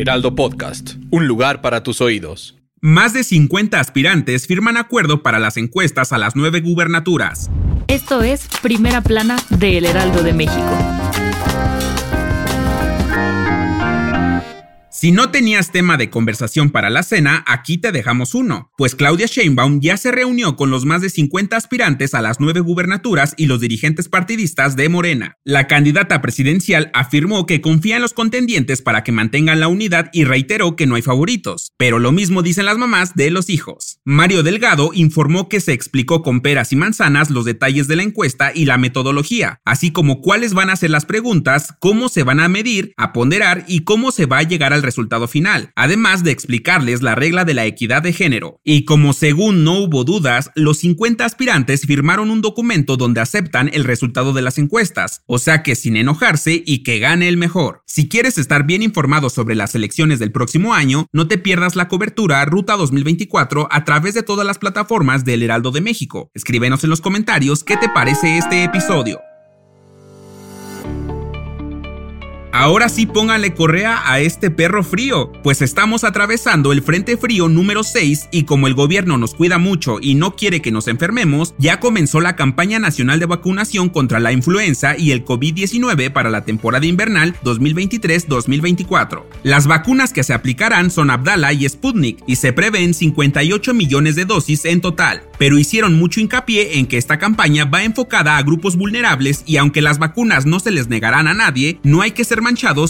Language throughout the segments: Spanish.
Heraldo Podcast, un lugar para tus oídos. Más de 50 aspirantes firman acuerdo para las encuestas a las nueve gubernaturas. Esto es Primera Plana de El Heraldo de México. Si no tenías tema de conversación para la cena, aquí te dejamos uno, pues Claudia Sheinbaum ya se reunió con los más de 50 aspirantes a las nueve gubernaturas y los dirigentes partidistas de Morena. La candidata presidencial afirmó que confía en los contendientes para que mantengan la unidad y reiteró que no hay favoritos, pero lo mismo dicen las mamás de los hijos. Mario Delgado informó que se explicó con peras y manzanas los detalles de la encuesta y la metodología, así como cuáles van a ser las preguntas, cómo se van a medir, a ponderar y cómo se va a llegar al resultado final, además de explicarles la regla de la equidad de género. Y como según no hubo dudas, los 50 aspirantes firmaron un documento donde aceptan el resultado de las encuestas, o sea que sin enojarse y que gane el mejor. Si quieres estar bien informado sobre las elecciones del próximo año, no te pierdas la cobertura Ruta 2024 a través de todas las plataformas del Heraldo de México. Escríbenos en los comentarios qué te parece este episodio. Ahora sí póngale correa a este perro frío, pues estamos atravesando el Frente Frío número 6 y como el gobierno nos cuida mucho y no quiere que nos enfermemos, ya comenzó la campaña nacional de vacunación contra la influenza y el COVID-19 para la temporada invernal 2023-2024. Las vacunas que se aplicarán son Abdala y Sputnik y se prevén 58 millones de dosis en total, pero hicieron mucho hincapié en que esta campaña va enfocada a grupos vulnerables y aunque las vacunas no se les negarán a nadie, no hay que ser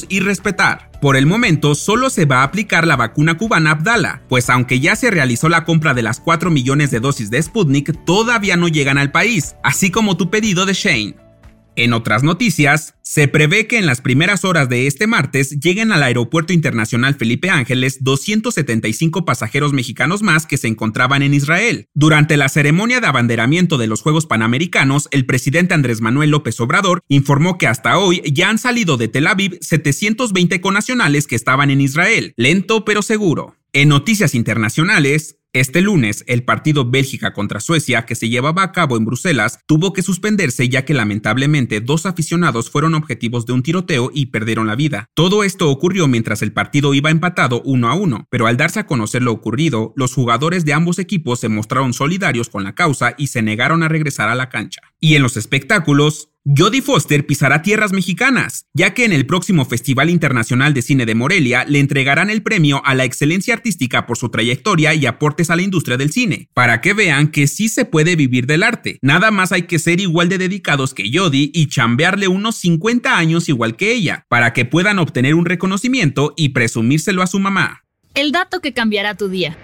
y respetar. Por el momento solo se va a aplicar la vacuna cubana Abdala, pues aunque ya se realizó la compra de las 4 millones de dosis de Sputnik, todavía no llegan al país, así como tu pedido de Shane. En otras noticias, se prevé que en las primeras horas de este martes lleguen al Aeropuerto Internacional Felipe Ángeles 275 pasajeros mexicanos más que se encontraban en Israel. Durante la ceremonia de abanderamiento de los Juegos Panamericanos, el presidente Andrés Manuel López Obrador informó que hasta hoy ya han salido de Tel Aviv 720 conacionales que estaban en Israel, lento pero seguro. En noticias internacionales, este lunes, el partido Bélgica contra Suecia, que se llevaba a cabo en Bruselas, tuvo que suspenderse ya que lamentablemente dos aficionados fueron objetivos de un tiroteo y perdieron la vida. Todo esto ocurrió mientras el partido iba empatado uno a uno, pero al darse a conocer lo ocurrido, los jugadores de ambos equipos se mostraron solidarios con la causa y se negaron a regresar a la cancha. Y en los espectáculos, Jodie Foster pisará tierras mexicanas, ya que en el próximo Festival Internacional de Cine de Morelia le entregarán el premio a la excelencia artística por su trayectoria y aportes a la industria del cine, para que vean que sí se puede vivir del arte. Nada más hay que ser igual de dedicados que Jodie y chambearle unos 50 años igual que ella, para que puedan obtener un reconocimiento y presumírselo a su mamá. El dato que cambiará tu día.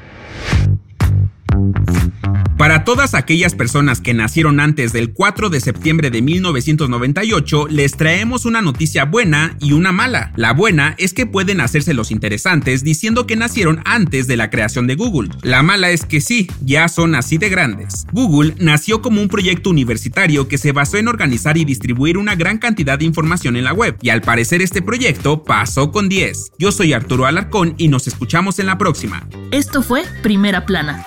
Para todas aquellas personas que nacieron antes del 4 de septiembre de 1998, les traemos una noticia buena y una mala. La buena es que pueden hacerse los interesantes diciendo que nacieron antes de la creación de Google. La mala es que sí, ya son así de grandes. Google nació como un proyecto universitario que se basó en organizar y distribuir una gran cantidad de información en la web, y al parecer este proyecto pasó con 10. Yo soy Arturo Alarcón y nos escuchamos en la próxima. Esto fue Primera Plana